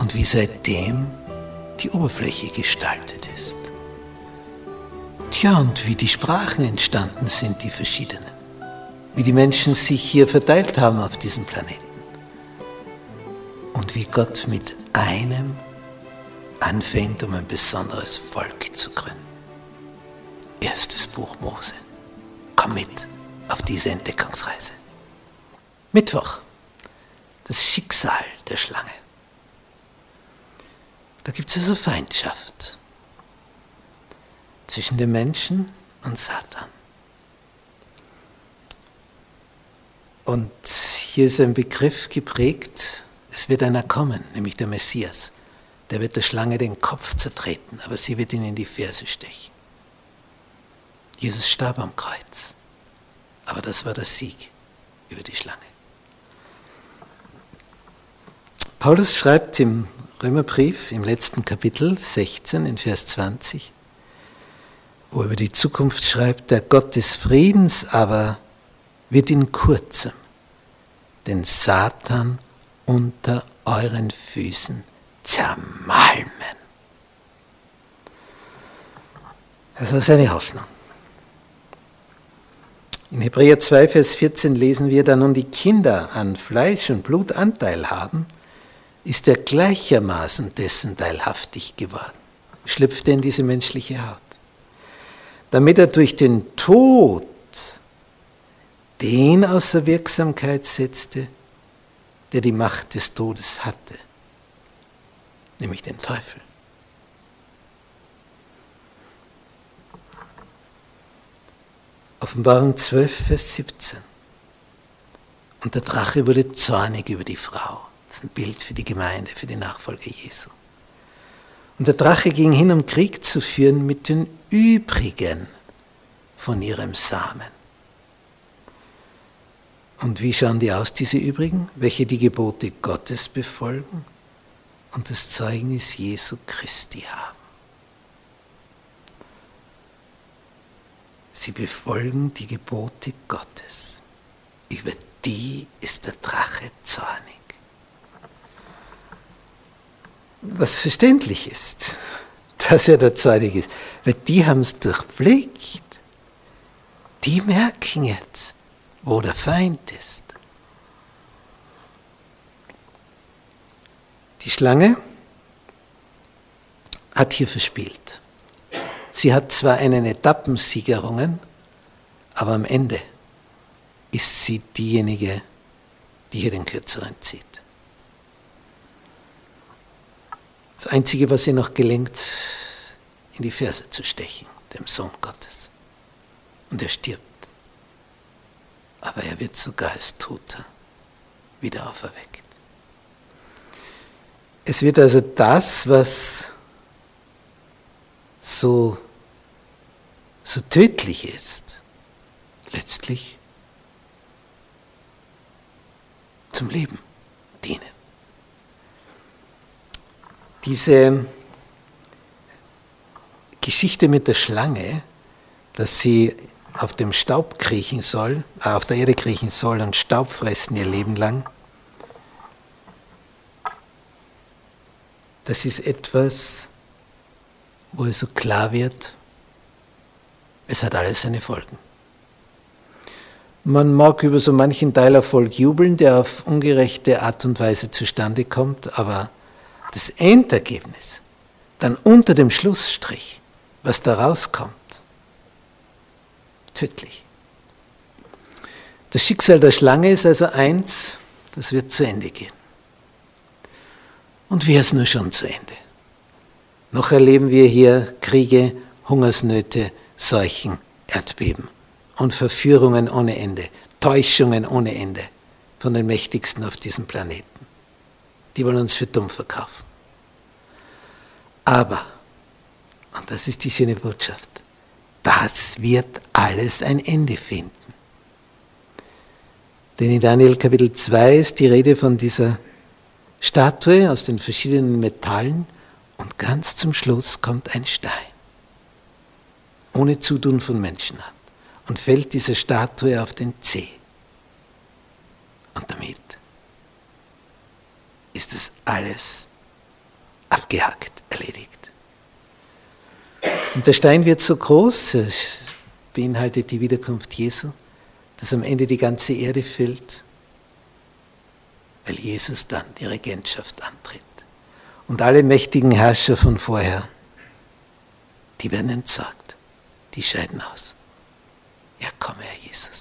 und wie seitdem die Oberfläche gestaltet ist. Tja, und wie die Sprachen entstanden sind, die verschiedenen. Wie die Menschen sich hier verteilt haben auf diesem Planeten. Und wie Gott mit einem anfängt, um ein besonderes Volk zu gründen. Erstes Buch Mose. Komm mit auf diese Entdeckungsreise. Mittwoch. Das Schicksal der Schlange. Da gibt es also Feindschaft zwischen dem Menschen und Satan. Und hier ist ein Begriff geprägt, es wird einer kommen, nämlich der Messias. Der wird der Schlange den Kopf zertreten, aber sie wird ihn in die Ferse stechen. Jesus starb am Kreuz, aber das war der Sieg über die Schlange. Paulus schreibt im Römerbrief im letzten Kapitel 16 in Vers 20, wo er über die Zukunft schreibt, der Gott des Friedens aber wird in kurzem den Satan unter euren Füßen zermalmen. Das war seine Hoffnung. In Hebräer 2, Vers 14 lesen wir, da nun die Kinder an Fleisch und Blut Anteil haben, ist er gleichermaßen dessen teilhaftig geworden, schlüpfte in diese menschliche Haut, damit er durch den Tod den außer Wirksamkeit setzte, der die Macht des Todes hatte, nämlich den Teufel. Offenbarung 12, Vers 17. Und der Drache wurde zornig über die Frau ein Bild für die Gemeinde, für die Nachfolger Jesu. Und der Drache ging hin, um Krieg zu führen mit den übrigen von ihrem Samen. Und wie schauen die aus, diese übrigen? Welche die Gebote Gottes befolgen und das Zeugnis Jesu Christi haben. Sie befolgen die Gebote Gottes. Über die ist der Drache zornig was verständlich ist, dass er der Zornig ist. Weil die haben es durchblickt. Die merken jetzt, wo der Feind ist. Die Schlange hat hier verspielt. Sie hat zwar einen Etappensiegerungen, aber am Ende ist sie diejenige, die hier den Kürzeren zieht. Das Einzige, was ihr noch gelingt, in die Ferse zu stechen, dem Sohn Gottes. Und er stirbt. Aber er wird sogar als Toter wieder auferweckt. Es wird also das, was so, so tödlich ist, letztlich zum Leben diese Geschichte mit der Schlange, dass sie auf dem Staub kriechen soll, äh, auf der Erde kriechen soll und Staub fressen ihr Leben lang, das ist etwas, wo es so klar wird, es hat alles seine Folgen. Man mag über so manchen Teilerfolg jubeln, der auf ungerechte Art und Weise zustande kommt, aber das Endergebnis, dann unter dem Schlussstrich, was da rauskommt, tödlich. Das Schicksal der Schlange ist also eins, das wird zu Ende gehen. Und wäre es nur schon zu Ende. Noch erleben wir hier Kriege, Hungersnöte, Seuchen, Erdbeben und Verführungen ohne Ende, Täuschungen ohne Ende von den Mächtigsten auf diesem Planeten. Die wollen uns für dumm verkaufen. Aber, und das ist die schöne Botschaft, das wird alles ein Ende finden. Denn in Daniel Kapitel 2 ist die Rede von dieser Statue aus den verschiedenen Metallen und ganz zum Schluss kommt ein Stein, ohne Zutun von Menschenhand, und fällt dieser Statue auf den Zeh. Und damit ist es alles abgehackt, erledigt. Und der Stein wird so groß, beinhaltet die Wiederkunft Jesu, dass am Ende die ganze Erde füllt, weil Jesus dann die Regentschaft antritt. Und alle mächtigen Herrscher von vorher, die werden entsorgt, die scheiden aus. Ja, komm, Herr Jesus.